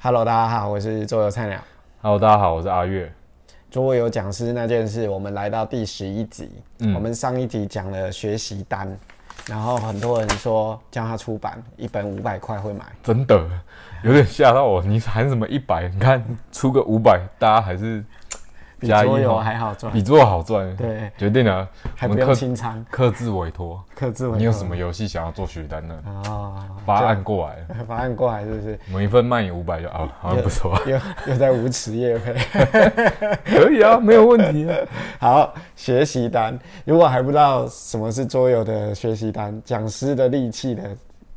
Hello，大家好，我是桌游菜鸟。Hello，大家好，我是阿月。桌游讲师那件事，我们来到第十一集。嗯我们上一集讲了学习单，然后很多人说叫他出版一本五百块会买，真的有点吓到我，你喊什么一百？你看出个五百，大家还是比桌游还好赚比，做好赚。对，决定了，还不用清仓，克制委托。克制为你有什么游戏想要做学单呢？哦？发案过来了，法案过来是不是？每一份卖你五百就啊，好像不错，又又在无耻业配。可以啊，没有问题啊。好，学习单，如果还不知道什么是桌游的学习单，讲师的利器的，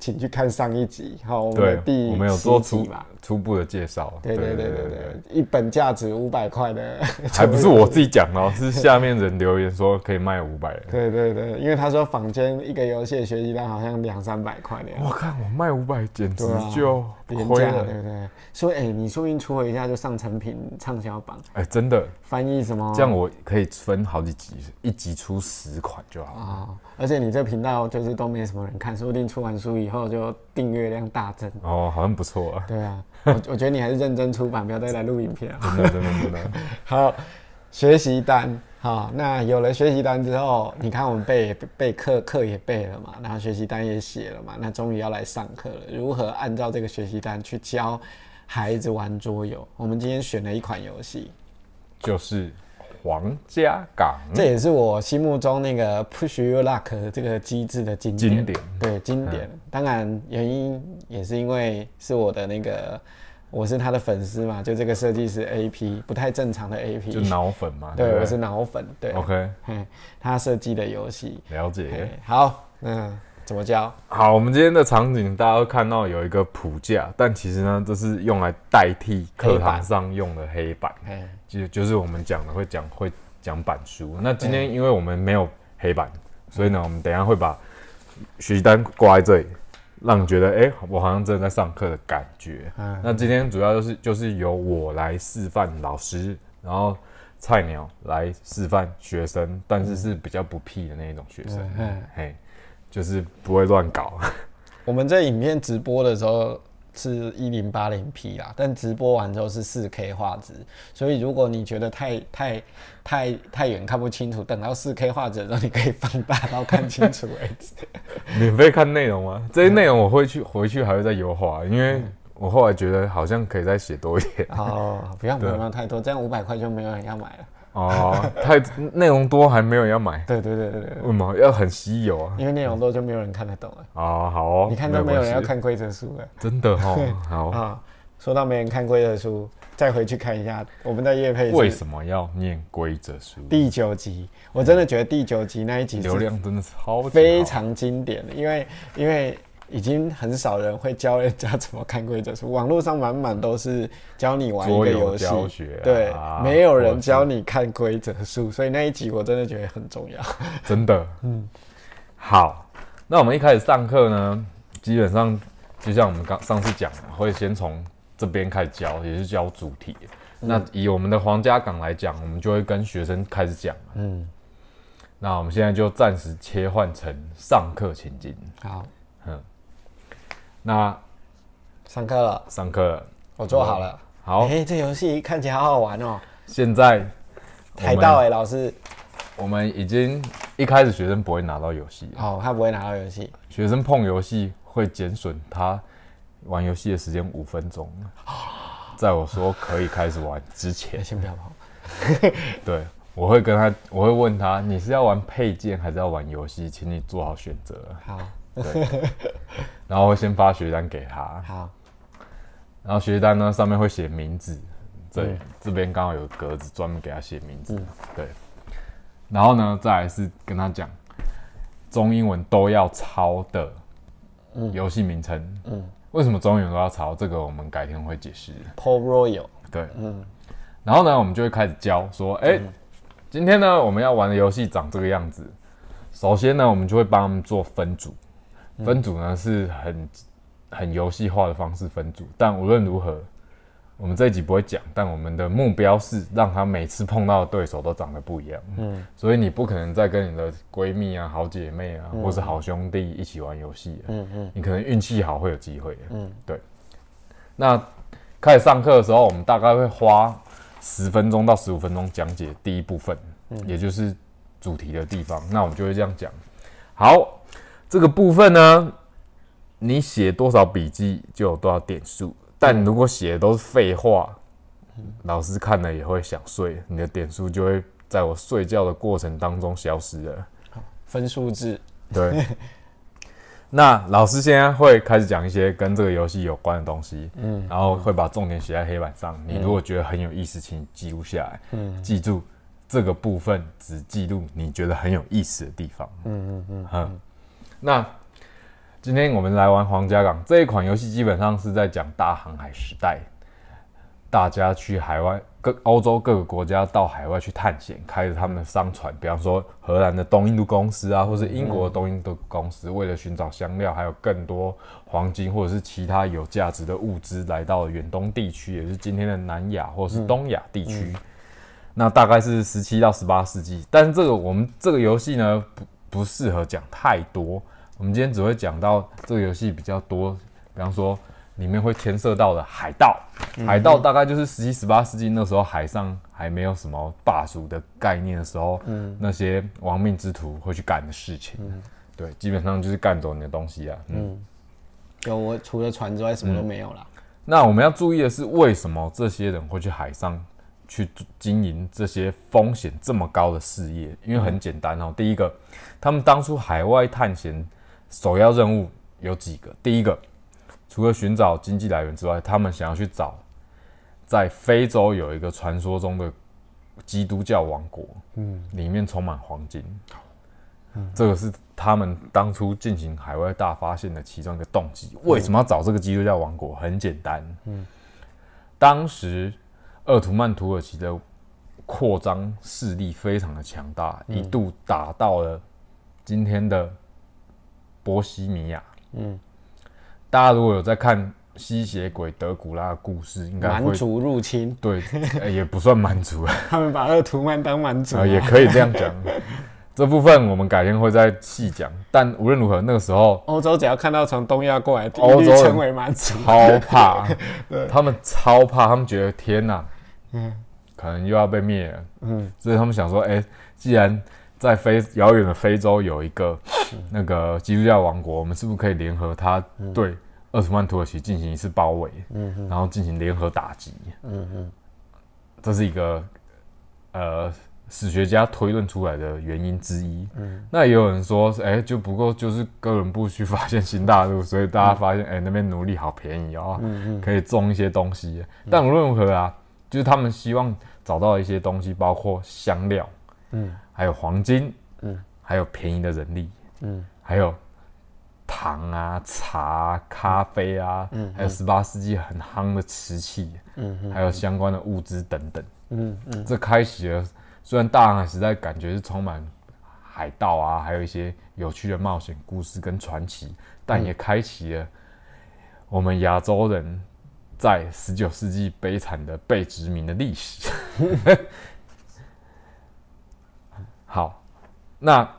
请去看上一集。好，我们的第，我们有做10集初。初步的介绍。对对对对对，一本价值五百块的，还不是我自己讲的哦，是下面人留言说可以卖五百。对对对，因为他说坊间一个游戏的学习单好像两三百块的，我看我卖五百，简直就啊就廉价。对不对？所以哎、你说不定出了一下就上成品畅销榜，哎，真的，翻译什么这样我可以分好几集，一集出十款就好。啊、而且你这频道就是都没什么人看，说不定出完书以后就订阅量大增。哦，好像不错啊，对啊，我我觉得你还是认真出版，不要再来录影片了。真的真的真 的。好，学习单，好，那有了学习单之后，你看我们背背课课也背了嘛，然后学习单也写了嘛，那终于要来上课了。如何按照这个学习单去教孩子玩桌游？我们今天选了一款游戏，就是皇家港这也是我心目中那个 Push Your Luck 这个机制的经典。经典，对，经典。当然原因也是因为是我的那个。我是他的粉丝嘛，就这个设计师 A P 不太正常的 A P，就脑粉嘛。对，不我是脑粉，对 OK，他设计的游戏。了解。好，那怎么教？好，我们今天的场景大家都看到有一个谱架，但其实呢，这是用来代替课堂上用的黑板，嘿，就就是我们讲的会讲会讲板书。那今天因为我们没有黑板，所以呢，我们等一下会把学习单挂在这里。让你觉得，哎、我好像真的在上课的感觉。嗯那今天主要就是就是由我来示范老师，然后菜鸟来示范学生，但是是比较不屁的那一种学生，嗯嘿，就是不会乱搞。我们在影片直播的时候是一零八零 P 啦，但直播完之后是四 K 画质，所以如果你觉得太太太太远看不清楚，等到四 K 画质的时候，你可以放大到看清楚为止。免费看内容吗？这些内容我会去回去还会再优化，因为我后来觉得好像可以再写多一点。哦，不要不要太多，这样五百块就没有人要买了。哦，太内容多还没有人要买，对对对对对，为什么要很稀有啊？因为内容多就没有人看得懂了。哦，好哦，你看都没有人要，看规则书了。真的哦，好。啊，说到没人看规则书，再回去看一下我们在叶配为什么要念规则书？第九集，我真的觉得第九集那一集流量真的超级好非常经典的，因为因为已经很少人会教人家怎么看规则书，网络上满满都是教你玩一个游戏，教学啊对，没有人教你看规则书，所以那一集我真的觉得很重要。真的，嗯，好，那我们一开始上课呢，基本上就像我们刚上次讲的，会先从这边开始教，也是教主题。那以我们的皇家港来讲，我们就会跟学生开始讲。嗯，那我们现在就暂时切换成上课情境。好，那上课了，上课了。我做好了。好，哎、这游戏看起来好好玩哦、现在海盗哎、老师，我们已经一开始学生不会拿到游戏，哦，他不会拿到游戏，学生碰游戏会减损他玩游戏的时间五分钟，在我说可以开始玩之前。哎，，先不要跑。对我会跟他，我会问他，你是要玩配件还是要玩游戏，请你做好选择。好，然后会先发学单给他，好，然后学单呢上面会写名字，对，这边刚好有格子专门给他写名字，对。然后呢，再来是跟他讲中英文都要抄的游戏名称，嗯，为什么中英文都要抄？这个我们改天会解释。Paul Royal，对，嗯，然后呢，我们就会开始教说，哎、今天呢，我们要玩的游戏长这个样子。首先呢，我们就会帮他们做分组，分组呢是很很游戏化的方式分组，但无论如何，我们这一集不会讲，但我们的目标是让他每次碰到的对手都长得不一样。嗯，所以你不可能再跟你的闺蜜啊、好姐妹啊，或是好兄弟一起玩游戏。嗯嗯，你可能运气好会有机会。嗯，对。那开始上课的时候，我们大概会花十分钟到十五分钟讲解第一部分，也就是主题的地方。那我们就会这样讲。好，这个部分呢，你写多少笔记就有多少点数，但如果写的都是废话，老师看了也会想睡，你的点数就会在我睡觉的过程当中消失了。分数制，对。那老师现在会开始讲一些跟这个游戏有关的东西，嗯，然后会把重点写在黑板上。你如果觉得很有意思，请记录下来，嗯，记住这个部分只记录你觉得很有意思的地方，嗯嗯嗯，嗯。那今天我们来玩皇家港这一款游戏，基本上是在讲大航海时代。大家去海外各欧洲各个国家到海外去探险，开着他们的商船，比方说荷兰的东印度公司啊，或是英国的东印度公司，为了寻找香料，还有更多黄金或者是其他有价值的物资，来到远东地区，也是今天的南亚或是东亚地区。那大概是十七到十八世纪，但是这个我们这个游戏呢，不适合讲太多。我们今天只会讲到这个游戏比较多，比方说。里面会牵涉到的海盗，海盗大概就是十七、十八世纪那时候海上还没有什么霸主的概念的时候，嗯，那些亡命之徒会去干的事情，嗯，对，基本上就是干走你的东西啊，嗯，有我除了船之外什么都没有了。那我们要注意的是，为什么这些人会去海上去经营这些风险这么高的事业？因为很简单哦，第一个，他们当初海外探险首要任务有几个，第一个。除了寻找经济来源之外，他们想要去找在非洲有一个传说中的基督教王国，嗯，里面充满黄金，嗯，这个是他们当初进行海外大发现的其中一个动机。为什么要找这个基督教王国？很简单，嗯，当时鄂图曼土耳其的扩张势力非常的强大，一度打到了今天的波西米亚，嗯。大家如果有在看吸血鬼德古拉的故事，应该蛮族入侵，对，也不算蛮族，他们把鄂图曼当蛮族，也可以这样讲。这部分我们改天会再细讲。但无论如何，那个时候欧洲只要看到从东亚过来，欧洲称为蛮族，超怕，他们超怕，他们觉得天哪，嗯，可能又要被灭了，嗯，所以他们想说，哎，既然在非遥远的非洲有一个那个基督教王国，我们是不是可以联合他对二十万土耳其进行一次包围，然后进行联合打击？嗯嗯，这是一个呃史学家推论出来的原因之一。嗯，那也有人说，哎，就不过就是哥伦布去发现新大陆，所以大家发现，哎，那边奴隶好便宜哦，可以种一些东西。但无论如何啊，就是他们希望找到一些东西，包括香料。嗯。还有黄金，嗯，还有便宜的人力，嗯，还有糖啊、茶、咖啡啊，嗯，还有十八世纪很夯的瓷器，嗯，还有相关的物资等等，嗯嗯，这开启了虽然大航海时代感觉是充满海盗啊，还有一些有趣的冒险故事跟传奇，但也开启了我们亚洲人在十九世纪悲惨的被殖民的历史。好，那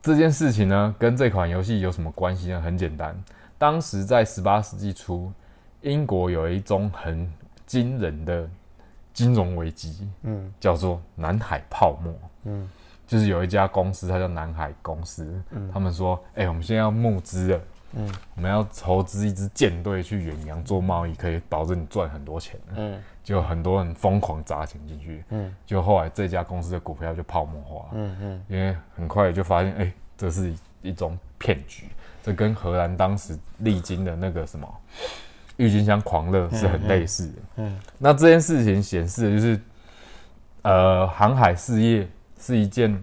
这件事情呢，跟这款游戏有什么关系呢？很简单，当时在十八世纪初，英国有一宗很惊人的金融危机，嗯，叫做南海泡沫，嗯，就是有一家公司，它叫南海公司，嗯，他们说，哎，我们现在要募资了，嗯，我们要筹资一支舰队去远洋做贸易，可以保证你赚很多钱，嗯。就很多人疯狂砸钱进去，嗯，就后来这家公司的股票就泡沫化，嗯嗯，因为很快就发现，哎，这是一种骗局，这跟荷兰当时历经的那个什么郁金香狂热是很类似的，嗯，那这件事情显示的就是，呃，航海事业是一件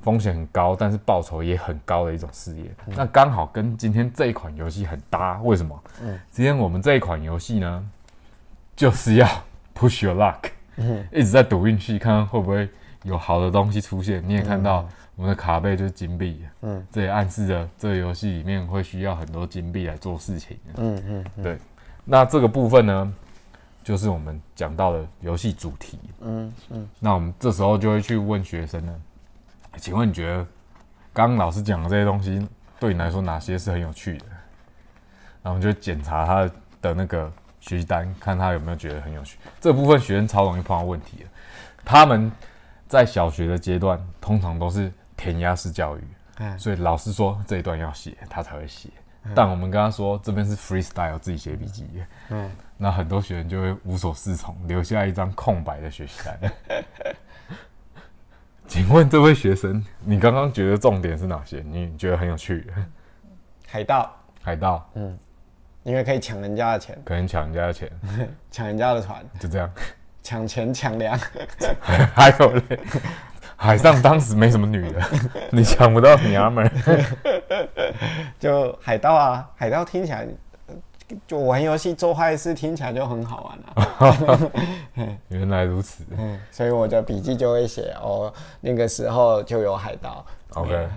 风险很高，但是报酬也很高的一种事业，那刚好跟今天这一款游戏很搭，为什么？嗯，今天我们这一款游戏呢，就是要。Push your luck，一直在赌运气，看看会不会有好的东西出现。你也看到我们的卡背就是金币，嗯，这也暗示着这个游戏里面会需要很多金币来做事情。嗯嗯，对。那这个部分呢，就是我们讲到的游戏主题。嗯嗯。那我们这时候就会去问学生呢，请问你觉得刚刚老师讲的这些东西对你来说哪些是很有趣的？然后我们就检查他的那个。学习单，看他有没有觉得很有趣。这部分学生超容易碰到问题的，他们在小学的阶段通常都是填鸭式教育，嗯所以老师说这一段要写，他才会写。但我们跟他说这边是 freestyle，自己写笔记。嗯，那很多学生就会无所适从，留下一张空白的学习单。请问这位学生，你刚刚觉得重点是哪些？你觉得很有趣？海盗，海盗嗯因为可以抢人家的钱，可能抢人家的钱，抢人家的船，就这样。抢钱抢粮，还有嘞，海上当时没什么女的，你抢不到娘们儿。就海盗啊，海盗听起来，呃就玩游戏做坏事听起来就很好玩啊。原来如此。嗯，所以我的笔记就会写哦，那个时候就有海盗。OK，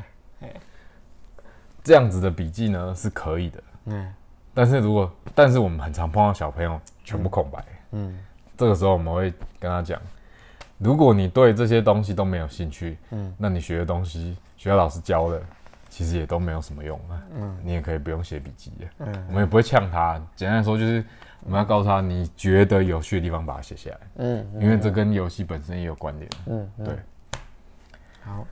这样子的笔记呢是可以的。嗯但是如果，但是我们很常碰到小朋友全部空白，嗯这个时候我们会跟他讲，如果你对这些东西都没有兴趣，嗯。那你学的东西，学校老师教的，其实也都没有什么用啊。嗯。你也可以不用写笔记的，嗯。我们也不会呛他。简单来说，就是我们要告诉他，你觉得有趣的地方把它写下来，嗯因为这跟游戏本身也有关联。嗯，嗯。对，好，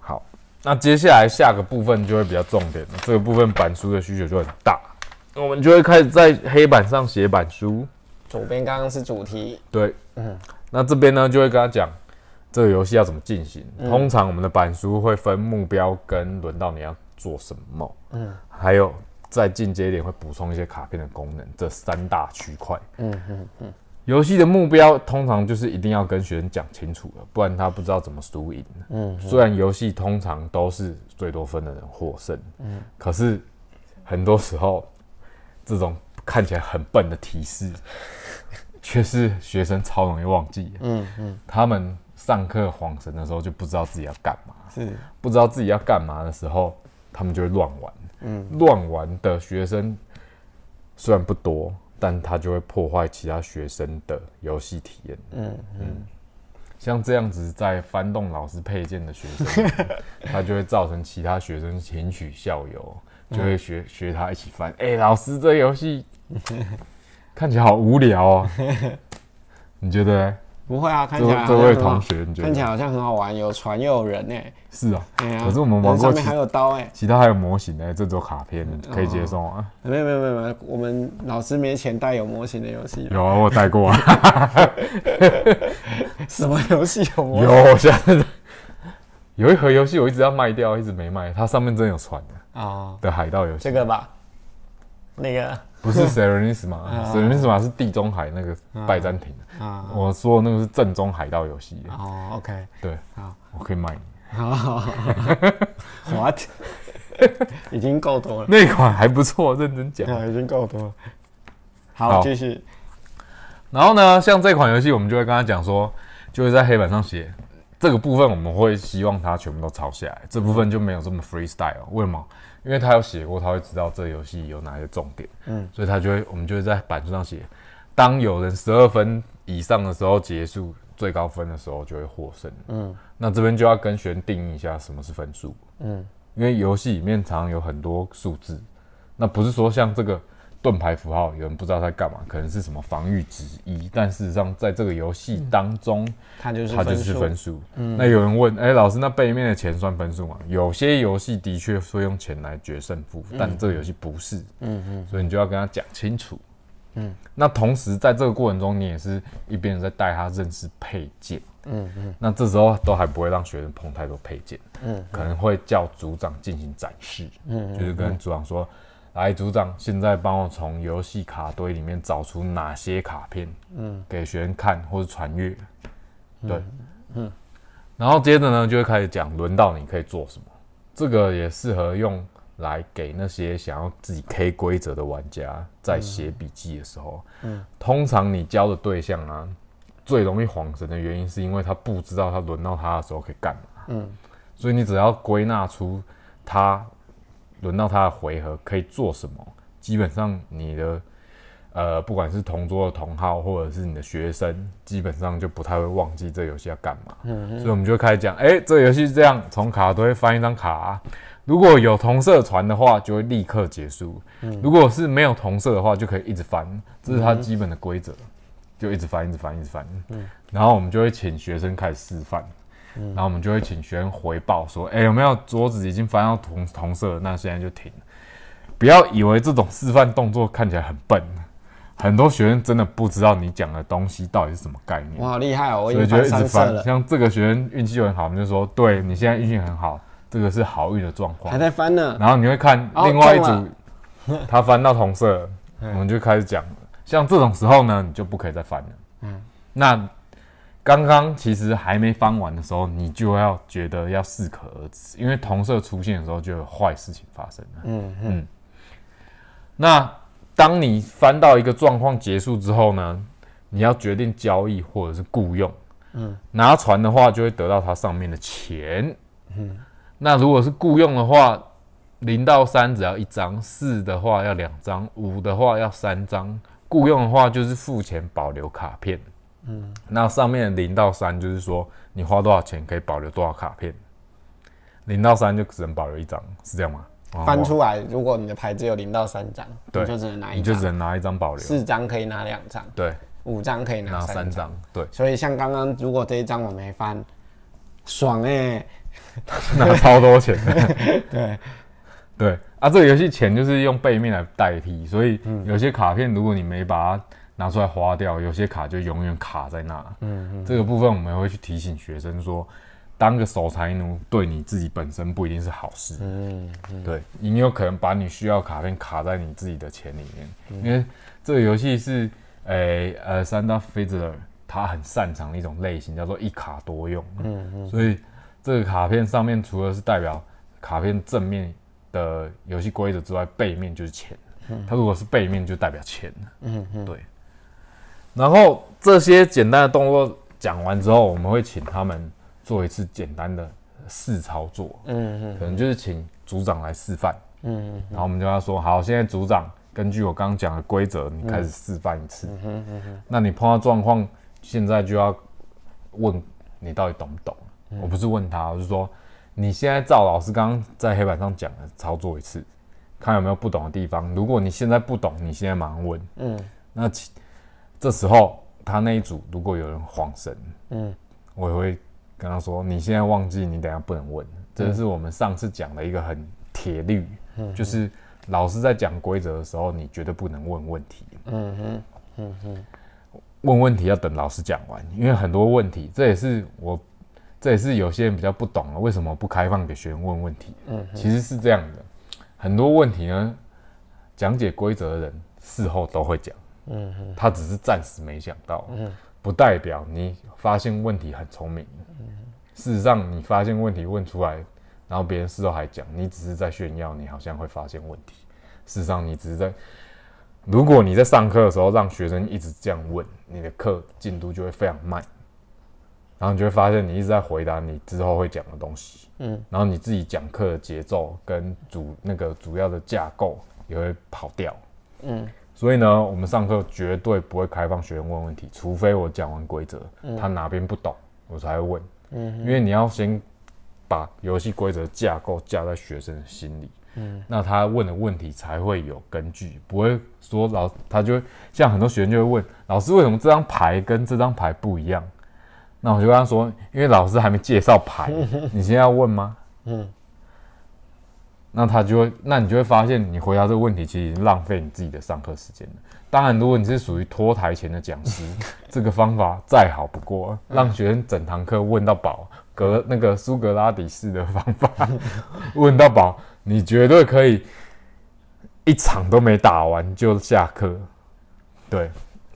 好，那接下来下个部分就会比较重点了，这个部分板书的需求就很大，我们就会开始在黑板上写板书。左边刚刚是主题，对，嗯那这边呢就会跟他讲这个游戏要怎么进行。通常我们的板书会分目标跟轮到你要做什么，嗯还有再进阶一点会补充一些卡片的功能，这三大区块。嗯嗯嗯游戏的目标通常就是一定要跟学生讲清楚了，不然他不知道怎么输赢。嗯虽然游戏通常都是最多分的人获胜，嗯可是很多时候这种看起来很笨的提示，却是学生超容易忘记的。嗯嗯，他们上课晃神的时候就不知道自己要干嘛，是，不知道自己要干嘛的时候，他们就会乱玩。嗯乱玩的学生虽然不多，但他就会破坏其他学生的游戏体验。嗯嗯像这样子在翻动老师配件的学生，他就会造成其他学生情取校友，就会学学他一起翻。哎、老师这游戏看起来好无聊哦，你觉得？不会啊，看这起来这位同学，你觉得看起来好像很好玩，有船又有人哎，是啊？哎呀可是我们玩过上面还有刀哎，其他还有模型呢，这种卡片，可以接受啊？没有没有没有没有，我们老师没钱带有模型的游戏，有啊，我有带过啊，什么游戏有模型？有，我现在有一盒游戏我一直要卖掉，一直没卖，它上面真有船的啊，的海盗游戏这，个吧，那个。不是 Serenissima 啊。Serenissima 是地中海那个拜占庭的，啊，我说的那个是正宗海盗游戏，哦，OK，对，好，我可以卖你。好，what？已经够多了，那款还不错，认真讲。啊，已经够多了。好好，继续。然后呢，像这款游戏，我们就会跟他讲说，就会在黑板上写这个部分，我们会希望他全部都抄下来。这部分就没有这么 freestyle，为什么？因为他有写过，他会知道这游戏有哪些重点，嗯所以他就会，我们就会在板书上写，当有人十二分以上的时候结束，最高分的时候就会获胜。嗯那这边就要跟学生定义一下什么是分数，嗯因为游戏里面常常有很多数字，那不是说像这个盾牌符号，有人不知道在干嘛，可能是什么防御值一，但事实上在这个游戏当中，它就是它就是分数。那有人问，哎、老师，那背面的钱算分数吗？有些游戏的确会用钱来决胜负，但这个游戏不是，嗯嗯。所以你就要跟他讲清楚。嗯。那同时在这个过程中，你也是一边在带他认识配件。嗯嗯。那这时候都还不会让学生碰太多配件，嗯可能会叫组长进行展示，嗯。就是跟组长说：“来，组长，现在帮我从游戏卡堆里面找出哪些卡片，嗯。给学员看或者传阅。”对，嗯，然后接着呢，就会开始讲轮到你可以做什么，这个也适合用来给那些想要自己 K 规则的玩家在写笔记的时候，嗯。通常你教的对象啊，最容易晃神的原因是因为他不知道他轮到他的时候可以干嘛，嗯。所以你只要归纳出他轮到他的回合可以做什么，基本上你的呃不管是同桌的同号或者是你的学生，基本上就不太会忘记这游戏要干嘛。嗯所以我们就开始讲，哎、这个游戏是这样，从卡堆翻一张卡，如果有同色船的话，就会立刻结束；如果是没有同色的话，就可以一直翻。这是它基本的规则，就一直翻，一直翻，一直翻。然后我们就会请学生开始示范，然后我们就会请学生回报说：“哎，有没有桌子已经翻到同同色？那现在就停。不要以为这种示范动作看起来很笨，很多学生真的不知道你讲的东西到底是什么概念。我好厉害哦！我已所以就一直翻。像这个学生运气就很好，我们就说：对你现在运气很好，这个是好运的状况还。在翻呢。然后你会看哦另外一中组，他翻到同色，我们就开始讲。像这种时候呢，你就不可以再翻了。嗯，那刚刚其实还没翻完的时候，你就要觉得要适可而止，因为同色出现的时候就有坏事情发生了。嗯嗯那当你翻到一个状况结束之后呢，你要决定交易或者是雇佣。嗯，拿船的话就会得到它上面的钱。嗯，那如果是雇佣的话，零到三只要一张，四的话要两张，五的话要三张。雇佣的话就是付钱保留卡片。嗯，那上面零到三就是说你花多少钱可以保留多少卡片。零到三就只能保留一张，是这样吗？哦翻出来，如果你的牌只有零到三张，你就只能拿一张你就只，能拿一张保留。四张可以拿两张，对，五张可以拿拿三张。三张，对，所以像刚刚，如果这一张我没翻，爽哎、拿超多钱。对，对啊，这个游戏钱就是用背面来代替，所以有些卡片如果你没把它拿出来花掉，有些卡就永远卡在那。嗯嗯，这个部分我们会去提醒学生说，当个守财奴对你自己本身不一定是好事。嗯，嗯对你有可能把你需要卡片卡在你自己的钱里面，因为这个游戏是，诶呃，三大 Fizzler 他很擅长的一种类型，叫做一卡多用。嗯嗯，所以这个卡片上面除了是代表卡片正面的游戏规则之外，背面就是钱。它如果是背面，就代表钱。嗯嗯，对。然后这些简单的动作讲完之后，我们会请他们做一次简单的试操作。嗯嗯可能就是请组长来示范，嗯然后我们就要说，好，现在组长根据我刚刚讲的规则，你开始示范一次。那你碰到状况，现在就要问你到底懂不懂？我不是问他，我是说你现在照老师刚刚在黑板上讲的操作一次，看有没有不懂的地方。如果你现在不懂，你现在马上问。嗯那其这时候他那一组如果有人晃神，嗯我也会跟他说：“你现在忘记，你等下不能问。”这是我们上次讲的一个很铁律，嗯就是老师在讲规则的时候，你绝对不能问问题。嗯哼嗯哼问问题要等老师讲完，因为很多问题，这也是我，这也是有些人比较不懂了，为什么不开放给学员问问题？嗯，其实是这样的，很多问题呢，讲解规则的人事后都会讲，他只是暂时没想到，嗯，不代表你发现问题很聪明，嗯，事实上你发现问题问出来，然后别人事后还讲，你只是在炫耀，你好像会发现问题，事实上你只是在。如果你在上课的时候让学生一直这样问，你的课进度就会非常慢，然后你就会发现你一直在回答你之后会讲的东西，嗯，然后你自己讲课的节奏跟主那个主要的架构也会跑掉，嗯所以呢，我们上课绝对不会开放学员问问题，除非我讲完规则，他哪边不懂，我才会问，嗯，因为你要先把游戏规则架构架在学生的心里，嗯。那他问的问题才会有根据，不会说老他就会像很多学生就会问老师为什么这张牌跟这张牌不一样？那我就跟他说，因为老师还没介绍牌，你现在要问吗？嗯那他就会，那你就会发现，你回答这个问题其实已经浪费你自己的上课时间了。当然，如果你是属于拖台前的讲师，这个方法再好不过，让学生整堂课问到饱，格那个苏格拉底式的方法 问到饱，你绝对可以一场都没打完就下课。对，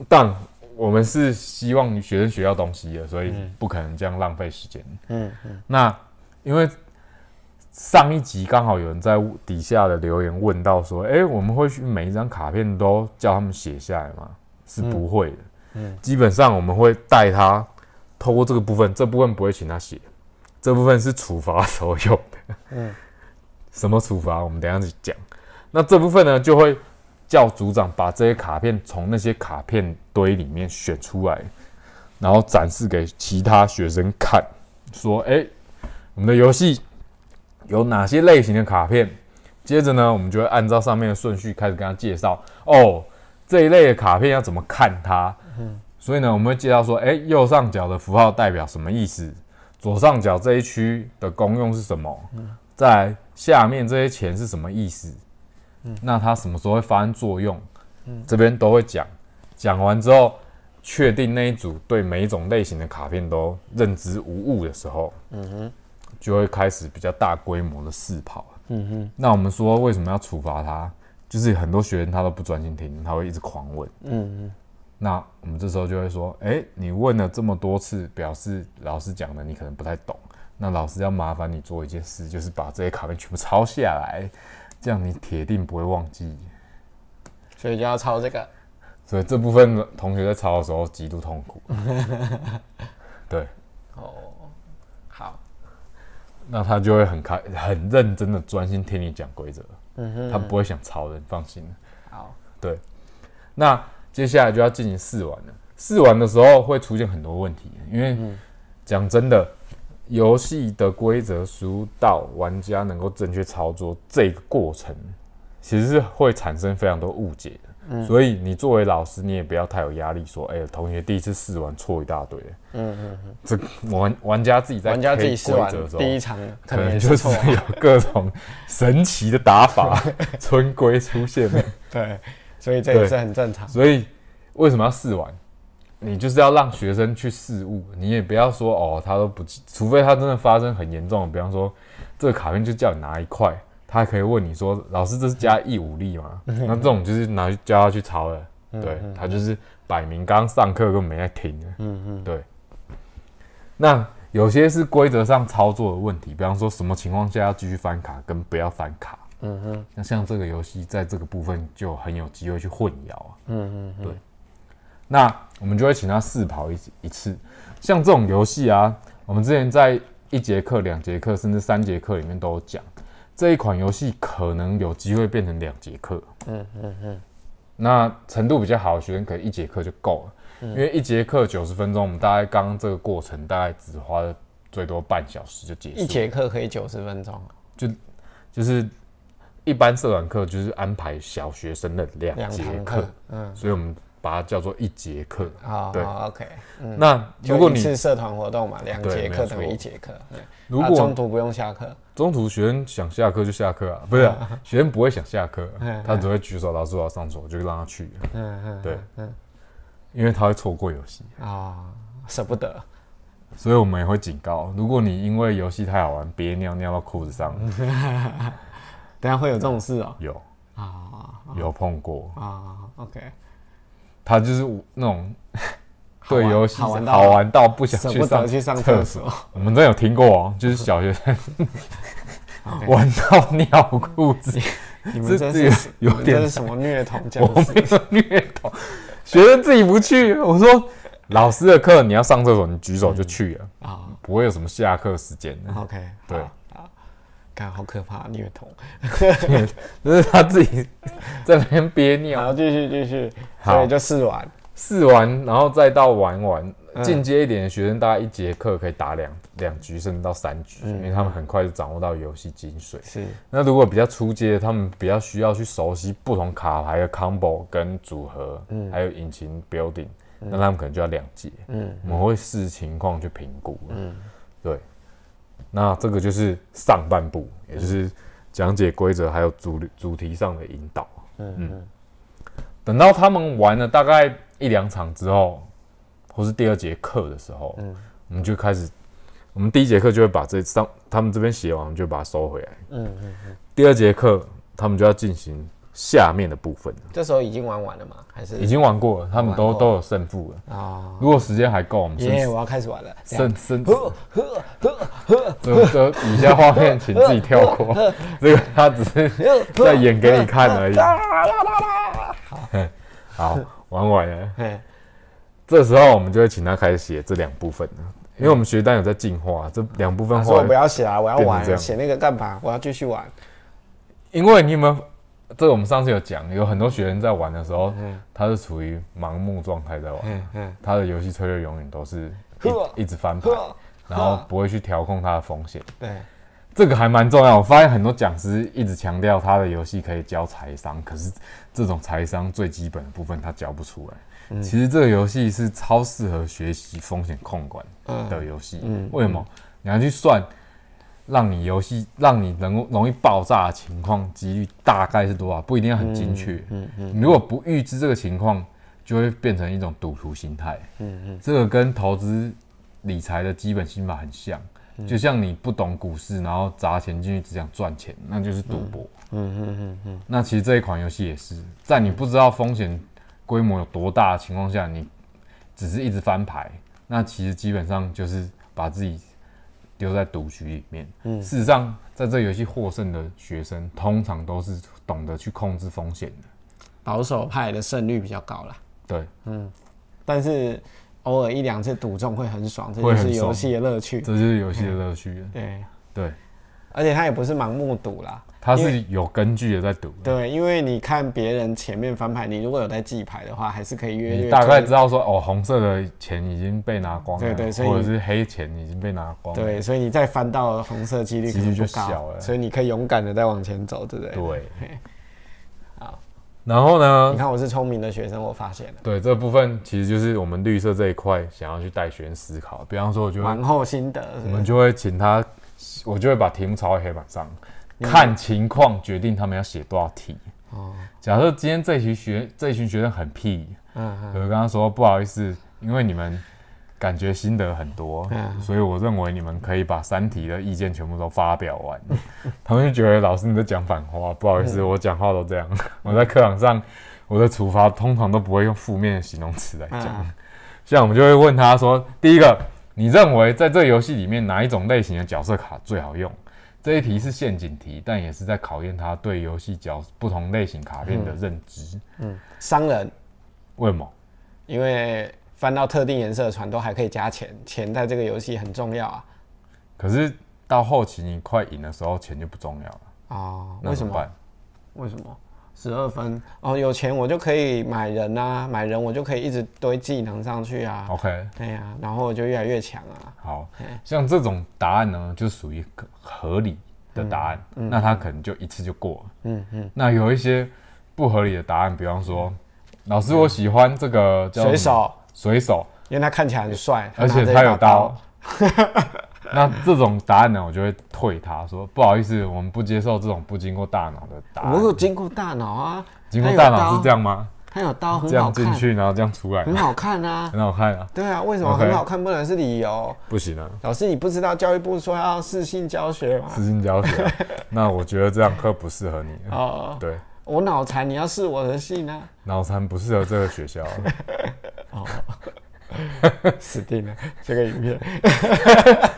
但我们是希望学生学到东西的，所以不可能这样浪费时间。嗯嗯那因为上一集刚好有人在底下的留言问到说：“诶，我们会去每一张卡片都叫他们写下来吗？”是不会的。嗯基本上我们会带他透过这个部分，这部分不会请他写，这部分是处罚的时候用的。嗯什么处罚？我们等一下讲。那这部分呢，就会叫组长把这些卡片从那些卡片堆里面选出来，然后展示给其他学生看，说：“哎、我们的游戏有哪些类型的卡片。接着呢，我们就会按照上面的顺序开始跟他介绍哦，这一类的卡片要怎么看它。嗯，所以呢，我们会介绍说，哎，右上角的符号代表什么意思？左上角这一区的功用是什么？在下面这些钱是什么意思？那它什么时候会发生作用？这边都会讲。讲完之后，确定那一组对每一种类型的卡片都认知无误的时候，嗯哼，就会开始比较大规模的试跑。嗯哼，那我们说为什么要处罚他？就是很多学员他都不专心听，他会一直狂问。嗯嗯，那我们这时候就会说，哎，你问了这么多次，表示老师讲的你可能不太懂。那老师要麻烦你做一件事，就是把这些卡片全部抄下来，这样你铁定不会忘记。所以就要抄这个。所以这部分同学在抄的时候极度痛苦。对。哦。那他就会很开、很认真的专心听你讲规则，嗯哼，他不会想抄的，放心。好，对。那接下来就要进行试玩了。试玩的时候会出现很多问题，因为讲真的，游戏的规则输到玩家能够正确操作这个过程，其实是会产生非常多误解的。所以你作为老师，你也不要太有压力，说，哎，同学第一次试完错一大堆。嗯嗯嗯，这玩玩家自己在玩家自己试完第一场可能就是有各种神奇的打法、春规出现。对，所以这也是很正常。所以为什么要试完？你就是要让学生去试物，你也不要说哦，他都不记，除非他真的发生很严重的，比方说这个卡片就叫你拿一块。他可以问你说：“老师，这是加义武力吗？”那这种就是拿去教他去抄的，对他就是摆明刚上课根本没在听。嗯嗯，对。那有些是规则上操作的问题，比方说什么情况下要继续翻卡，跟不要翻卡。嗯哼，那像这个游戏在这个部分就很有机会去混淆啊。嗯嗯，对。那我们就会请他试跑一一次。像这种游戏啊，我们之前在一节课、两节课甚至三节课里面都有讲。这一款游戏可能有机会变成两节课，嗯嗯嗯，那程度比较好的学生可以一节课就够了，因为一节课九十分钟，我们大概刚刚这个过程大概只花了最多半小时就结束。一节课可以九十分钟，就就是一般社团课就是安排小学生的两节课，嗯，所以我们把它叫做一节课。好，对，OK，那如果你是社团活动嘛，两节课等于一节课，如果中途不用下课。中途学生想下课就下课啊，不是学生不会想下课，他只会举手，老师我要上厕所，就让他去。嗯嗯，对，嗯，因为他会错过游戏。啊，舍不得，所以我们也会警告，如果你因为游戏太好玩别尿尿到裤子上，等下会有这种事哦。有。啊，有碰过。啊。OK，他就是那种。对游戏好玩到不想去上厕所，我们真有听过哦，就是小学生 玩到尿裤子，你们这是有点什么虐童？我没有虐童，学生自己不去。我说老师的课你要上厕所，你举手就去了啊，不会有什么下课时间。OK，对啊，看好可怕虐童，就是他自己 在那边憋尿，然后继续继续，所以就试玩。试完，然后再到玩玩，进阶一点的学生，大概一节课可以打两两局，甚至到三局，因为他们很快就掌握到游戏精髓。是。那如果比较初阶，他们比较需要去熟悉不同卡牌的 combo 跟组合，嗯，还有引擎 building，那他们可能就要两节。嗯。我们会视情况去评估。嗯。对。那这个就是上半部，也就是讲解规则还有主主题上的引导。嗯嗯。等到他们玩了大概一两场之后，或是第二节课的时候，嗯，我们就开始，我们第一节课就会把这上他们这边写完，就把它收回来。嗯嗯嗯。第二节课他们就要进行。下面的部分，这时候已经玩完了吗？还是已经玩过了？他们都都有胜负了啊！如果时间还够，我们耶，我要开始玩了。胜胜呵呵呵呵，这这以下画面请自己跳过，这个他只是在演给你看而已。好，好玩完了。这时候我们就会请他开始写这两部分了，因为我们学单有在进化，这两部分我不要写啊，我要玩，写那个干嘛？我要继续玩，因为你有没有？这个我们上次有讲，有很多学员在玩的时候，他是处于盲目状态在玩，他的游戏策略永远都是一一直翻牌，然后不会去调控他的风险。对，这个还蛮重要。我发现很多讲师一直强调他的游戏可以教财商，可是这种财商最基本的部分他教不出来。其实这个游戏是超适合学习风险控管的游戏。为什么？你要去算，让你游戏让你能够容易爆炸的情况几率大概是多少？不一定要很精确。嗯嗯。如果不预知这个情况，就会变成一种赌徒心态。嗯嗯。这个跟投资理财的基本心法很像。就像你不懂股市，然后砸钱进去只想赚钱，那就是赌博。嗯嗯嗯嗯。那其实这一款游戏也是，在你不知道风险规模有多大的情况下，你只是一直翻牌，那其实基本上就是把自己丢在赌局里面。嗯。事实上，在这游戏获胜的学生，通常都是懂得去控制风险的，保守派的胜率比较高啦。对。嗯。但是。偶尔一两次赌中会很爽，这就是游戏的乐趣。这就是游戏的乐趣。对对，而且他也不是盲目赌啦，他是有根据的在赌。对，因为你看别人前面翻牌，你如果有在记牌的话，还是可以约略大概知道说哦，红色的钱已经被拿光了，对对，或者是黑钱已经被拿光。对，所以你再翻到红色几率其实就小了，所以你可以勇敢的再往前走，对不对？对。然后呢？你看我是聪明的学生，我发现了。对这部分，其实就是我们绿色这一块想要去带学生思考。比方说，我就完后心得，我们就会请他，我就会把题目抄在黑板上，看情况决定他们要写多少题。哦。假设今天这群学这群学生很屁，嗯嗯，我刚刚说不好意思，因为你们。感觉心得很多，所以我认为你们可以把三题的意见全部都发表完。他们就觉得老师你在讲反话，不好意思，我讲话都这样。我在课堂上，我的处罚通常都不会用负面的形容词来讲。像我们就会问他说：第一个，你认为在这游戏里面哪一种类型的角色卡最好用？这一题是陷阱题，但也是在考验他对游戏角不同类型卡片的认知。嗯，商人，为什么？因为。翻到特定颜色的船都还可以加钱，钱在这个游戏很重要啊。可是到后期你快赢的时候，钱就不重要了啊？为什么？为什么？十二分哦，有钱我就可以买人啊，买人我就可以一直堆技能上去啊。OK，对呀，然后我就越来越强啊。好，像这种答案呢，就属于合理的答案，那他可能就一次就过了。嗯嗯。那有一些不合理的答案，比方说，老师我喜欢这个水手。水手，因为他看起来很帅，而且他有刀。那这种答案呢，我就会退他说不好意思，我们不接受这种不经过大脑的答案。我有经过大脑啊，经过大脑是这样吗？他有刀，这样进去，然后这样出来，很好看啊，很好看啊。对啊，为什么很好看不能是理由？不行啊，老师你不知道教育部说要视性教学吗？视性教学，那我觉得这样课不适合你。哦，对，我脑残，你要试我的性啊？脑残不适合这个学校。哦，死定了！这个影片，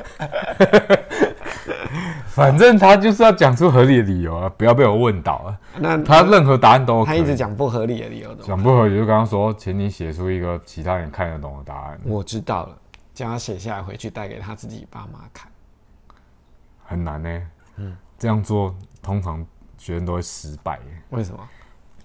反正他就是要讲出合理的理由啊，不要被我问倒啊。那他任何答案都他一直讲不合理的理由，讲不合理就刚刚说，请你写出一个其他人看得懂的答案。我知道了，叫他写下来回去带给他自己爸妈看。很难呢，嗯，这样做通常学生都会失败。为什么？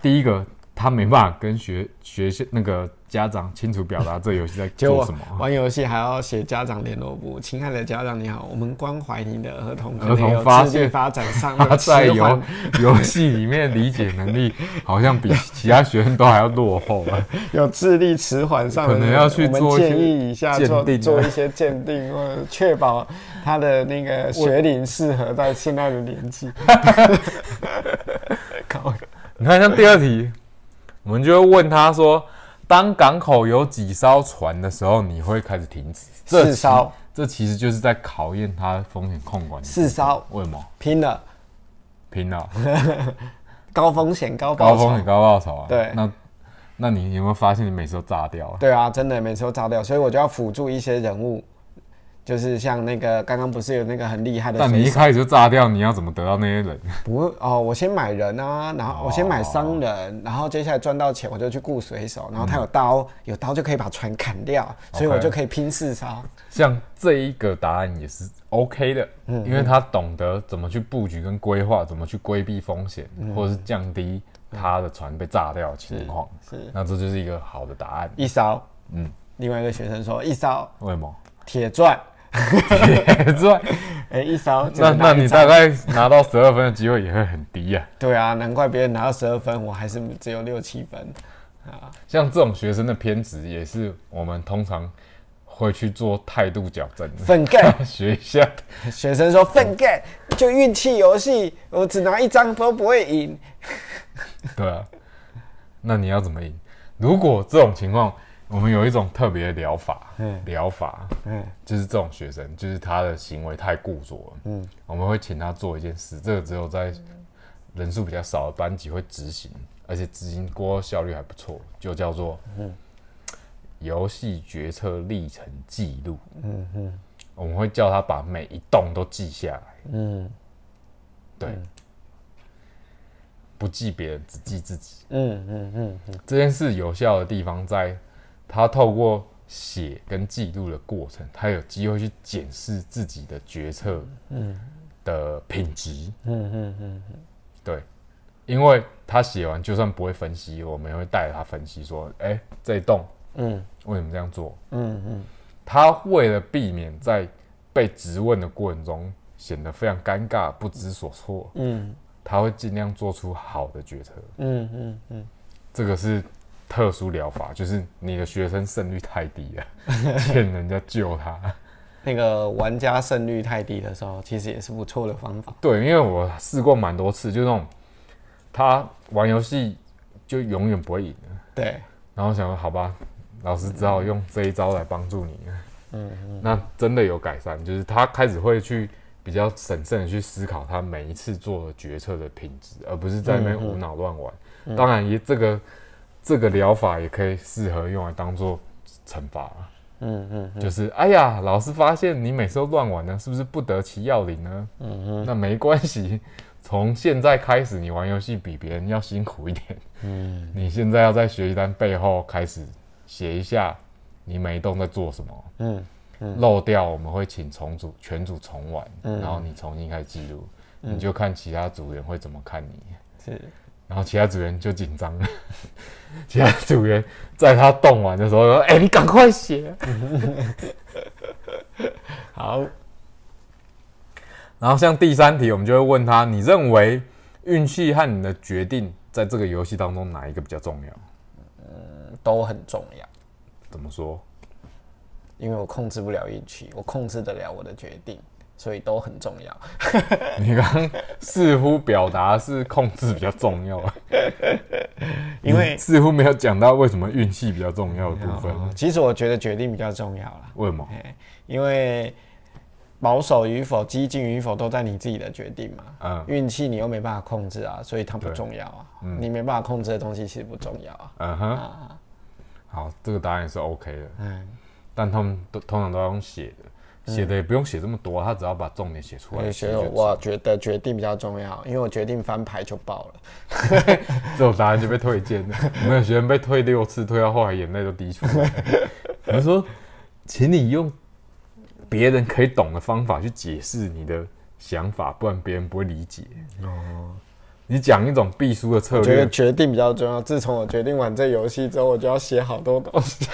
第一个。他没办法跟学学校那个家长清楚表达这游戏在 做什么。玩游戏还要写家长联络簿。亲爱的家长你好，我们关怀您的儿童 儿童发现发展上 他在游游戏里面理解能力好像比其他学生都还要落后啊。有智力迟缓上，可能要去做建议一下做做一些鉴定，或者确保他的那个学龄适合在现在的年纪。你看像第二题。我们就会问他说：“当港口有几艘船的时候，你会开始停止？”四艘，这其实就是在考验它风险控管。四艘，为什么？拼了，拼了，高风险高报酬，高风险高报酬啊！对，那那你有没有发现你每次都炸掉？对啊，真的每次都炸掉，所以我就要辅助一些人物。就是像那个刚刚不是有那个很厉害的，但你一开始就炸掉，你要怎么得到那些人？不哦，我先买人啊，然后我先买商人，然后接下来赚到钱我就去雇水手，然后他有刀，有刀就可以把船砍掉，所以我就可以拼四杀。像这一个答案也是 OK 的，嗯，因为他懂得怎么去布局跟规划，怎么去规避风险，或者是降低他的船被炸掉的情况。是，那这就是一个好的答案。一烧，嗯，另外一个学生说一烧，为什么？铁钻。铁钻，哎、一烧那那你大概拿到十二分的机会也会很低呀、对啊，难怪别人拿到十二分，我还是只有六七分啊。像这种学生的偏执，也是我们通常会去做态度矫正的。粪盖，学一下，学生说粪盖就运气游戏，我只拿一张都不会赢。对啊。那你要怎么赢？如果这种情况，我们有一种特别的疗法，嗯疗法嗯就是这种学生，就是他的行为太固着了，嗯。我们会请他做一件事，这个只有在人数比较少的班级会执行，而且执行过后效率还不错，就叫做游戏决策历程记录。嗯嗯我们会叫他把每一动都记下来，嗯。对，不记别人，只记自己。嗯嗯嗯嗯。这件事有效的地方在，他透过写跟记录的过程，他有机会去检视自己的决策的品质。嗯嗯嗯对，因为他写完，就算不会分析，我们也会带着他分析说，哎、这一栋嗯为什么这样做？嗯嗯他为了避免在被质问的过程中显得非常尴尬、不知所措，嗯他会尽量做出好的决策。嗯嗯嗯，这个是特殊疗法，就是你的学生胜率太低了，欠人家救他。那个玩家胜率太低的时候，其实也是不错的方法。对，因为我试过蛮多次，就那种他玩游戏就永远不会赢的，对，然后想说好吧，老师只好用这一招来帮助你。嗯那真的有改善，就是他开始会去比较审慎的去思考他每一次做的决策的品质，而不是在那边无脑乱玩。当然也这个这个疗法也可以适合用来当做惩罚。嗯嗯就是哎呀，老师发现你每次都乱玩呢，是不是不得其要领呢？嗯哼，那没关系，从现在开始，你玩游戏比别人要辛苦一点。嗯，你现在要在学习单背后开始写一下你每一动在做什么。嗯漏掉我们会请重组全组重玩，然后你重新开始记录，你就看其他组员会怎么看你。是，然后其他组员就紧张了，其他组员在他动完的时候说：“哎、你赶快写。”好，然后像第三题，我们就会问他：你认为运气和你的决定在这个游戏当中哪一个比较重要？嗯都很重要，怎么说？因为我控制不了运气，我控制得了我的决定，所以都很重要。你刚刚似乎表达是控制比较重要，因为似乎没有讲到为什么运气比较重要的部分。其实我觉得决定比较重要啦，为什么？哎，因为保守与否、激进与否都在你自己的决定嘛。嗯运气你又没办法控制啊，所以它不重要啊。你没办法控制的东西其实不重要啊。嗯哼，啊，好，这个答案也是 OK 的，嗯，但他们都通常都要用写的，写的也不用写这么多，他只要把重点写出来。我也觉得其实就我觉得决定比较重要，因为我决定翻牌就爆了。这种答案就被推荐了。我们有学生被退六次，退到后来眼泪都滴出来。我们说，请你用别人可以懂的方法去解释你的想法，不然别人不会理解。哦，你讲一种必输的策我觉得略，决定比较重要。自从我决定玩这游戏之后，我就要写好多东西，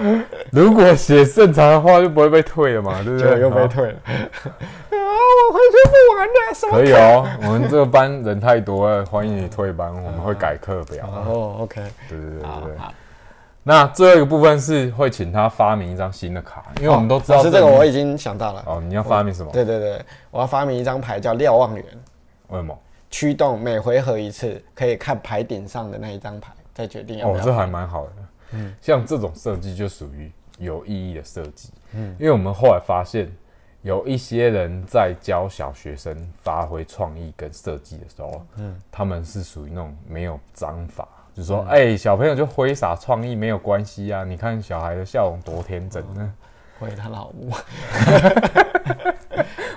如果写正常的话，就不会被退了嘛，对不对？又被退了。啊，我回去不玩了，什么？可以哦，我们这个班人太多了，欢迎你退班，我们会改课表。哦，OK，对对对对对。那最后一个部分是会请他发明一张新的卡，因为我们都知道是这个我已经想到了。哦，你要发明什么？对对对，我要发明一张牌叫瞭望员，为什么？驱动每回合一次，可以看牌顶上的那一张牌，再决定要不哦，这还蛮好的。嗯，像这种设计就属于有意义的设计。嗯，因为我们后来发现，有一些人在教小学生发挥创意跟设计的时候，嗯，他们是属于那种没有章法，就说，哎、小朋友就挥洒创意没有关系啊，你看小孩的笑容多天真呢。回他老母，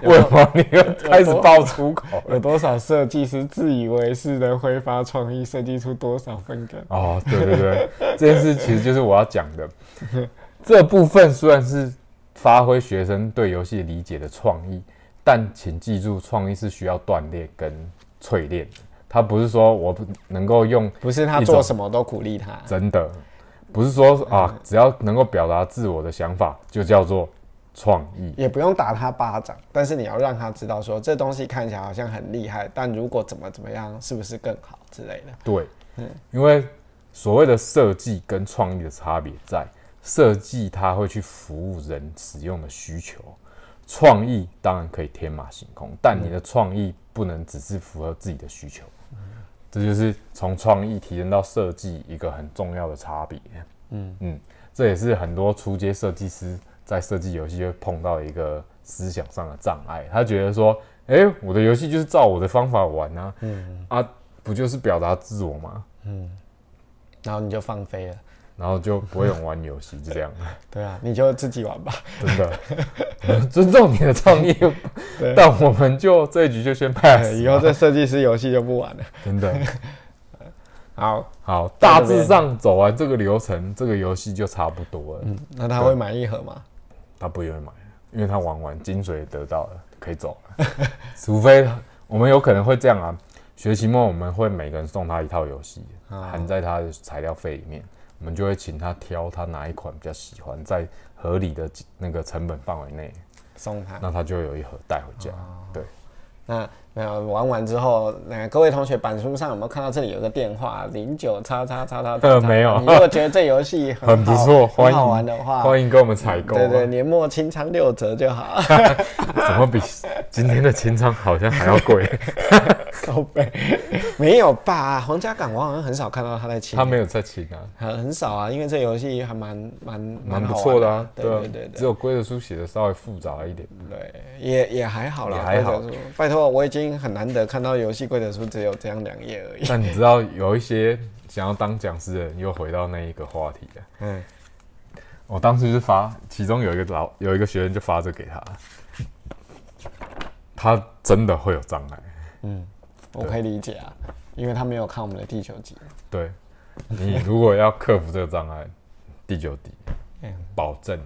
为什么你又开始爆粗口了？有多少设计师自以为是的挥发创意，设计出多少分梗？哦，对对对，这件事其实就是我要讲的。这部分虽然是发挥学生对游戏理解的创意，但请记住，创意是需要锻炼跟淬炼的。它不是说我不能够用不是他做什么都鼓励他，真的，不是说啊，只要能够表达自我的想法就叫做创意。也不用打他巴掌，但是你要让他知道说这东西看起来好像很厉害，但如果怎么怎么样，是不是更好之类的。对，嗯因为所谓的设计跟创意的差别在设计，它会去服务人使用的需求；创意当然可以天马行空，但你的创意不能只是符合自己的需求。这就是从创意提升到设计一个很重要的差别。嗯嗯，这也是很多初阶设计师在设计游戏就碰到一个思想上的障碍。他觉得说，哎、我的游戏就是照我的方法玩啊，嗯啊，不就是表达自我吗？然后你就放飞了，然后就不会有人玩游戏，就这样，对啊，你就自己玩吧。真的，尊重你的创意，但我们就这一局就先 pass，以后这设计师游戏就不玩了。真的 好，好，大致上走完这个流程，这个游戏就差不多了。嗯，那他会买一盒吗？他不愿意买，因为他玩完精髓得到了，可以走了。除非我们有可能会这样啊，学期末我们会每个人送他一套游戏，啊含在他的材料费里面，我们就会请他挑他哪一款比较喜欢，在合理的那个成本范围内，送他。那他就有一盒带回家。对，那没有玩完之后，那各位同学板书上有没有看到这里有个电话零九叉叉叉叉？呃没有你如果觉得这游戏很很不错，欢很好玩的话，欢迎跟我们采购啊。对对，年末清仓六折就好。怎么比今天的清仓好像还要贵？高倍没有吧？皇家港我好像很少看到他在清，他没有在清啊，很很少啊，因为这游戏还蛮蛮蛮不错的啊。对啊对对对只有规则书写的稍微复杂一点。对，也也还好啦，也还好。拜托，我已经很难得看到游戏规则书只有这样两页而已。但你知道有一些想要当讲师的人又回到那一个话题了。嗯，我当时就发，其中有一个老有一个学生就发这给他，他真的会有障碍。嗯我可以理解啊，因为他没有看我们的地球集。对，你如果要克服这个障碍，第九题嗯，保证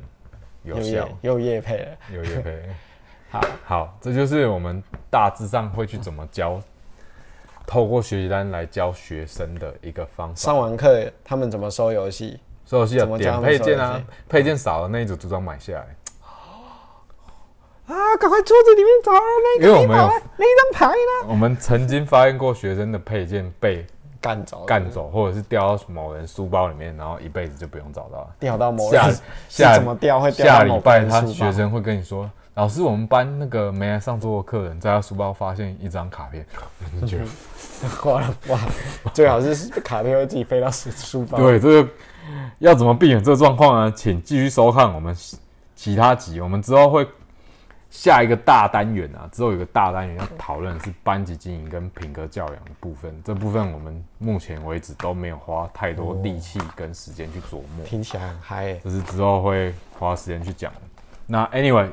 有又效夜又夜配了。有业配。好，好，这就是我们大致上会去怎么教，透过学习单来教学生的一个方法。上完课他们怎么收游戏？收游戏要点配件啊配件少了那一组组长买下来，啊，赶快桌子里面找啊那因为我们有那一张牌呢？我们曾经发现过学生的配件被干走，干走，或者是掉到某人书包里面，然后一辈子就不用找到了。掉到某下人下下怎么掉会掉下礼拜他学生会跟你说，老师，我们班那个没来上桌的客人在他书包发现一张卡片，我就觉得哇哇，最好是卡片会自己飞到书书包。对，这个要怎么避免这个状况呢？请继续收看我们其他集，我们之后会下一个大单元啊，之后有个大单元要讨论是班级经营跟品格教养的部分。这部分我们目前为止都没有花太多力气跟时间去琢磨，听起来很嗨耶。这是之后会花时间去讲的。那 anyway，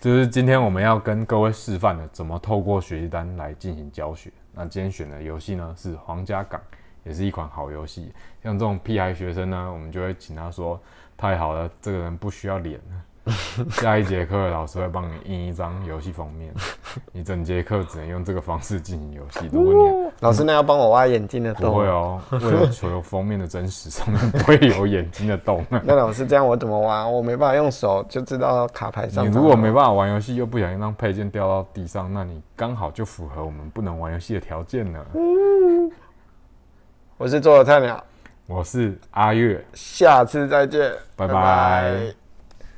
就是今天我们要跟各位示范的怎么透过学习单来进行教学。那今天选的游戏呢是《皇家港》，也是一款好游戏。像这种屁孩学生呢，我们就会请他说：“太好了，这个人不需要脸。” 下一节课老师会帮你印一张游戏封面，你整节课只能用这个方式进行游戏。如果你老师，那要帮我挖眼睛的洞？不会。哦，为了求封面的真实，上面不会有眼睛的洞。那老师这样我怎么挖？我没办法用手就知道卡牌上。你如果没办法玩游戏，又不小心让配件掉到地上，那你刚好就符合我们不能玩游戏的条件呢。我是做的菜鸟，我是阿月，下次再见，拜拜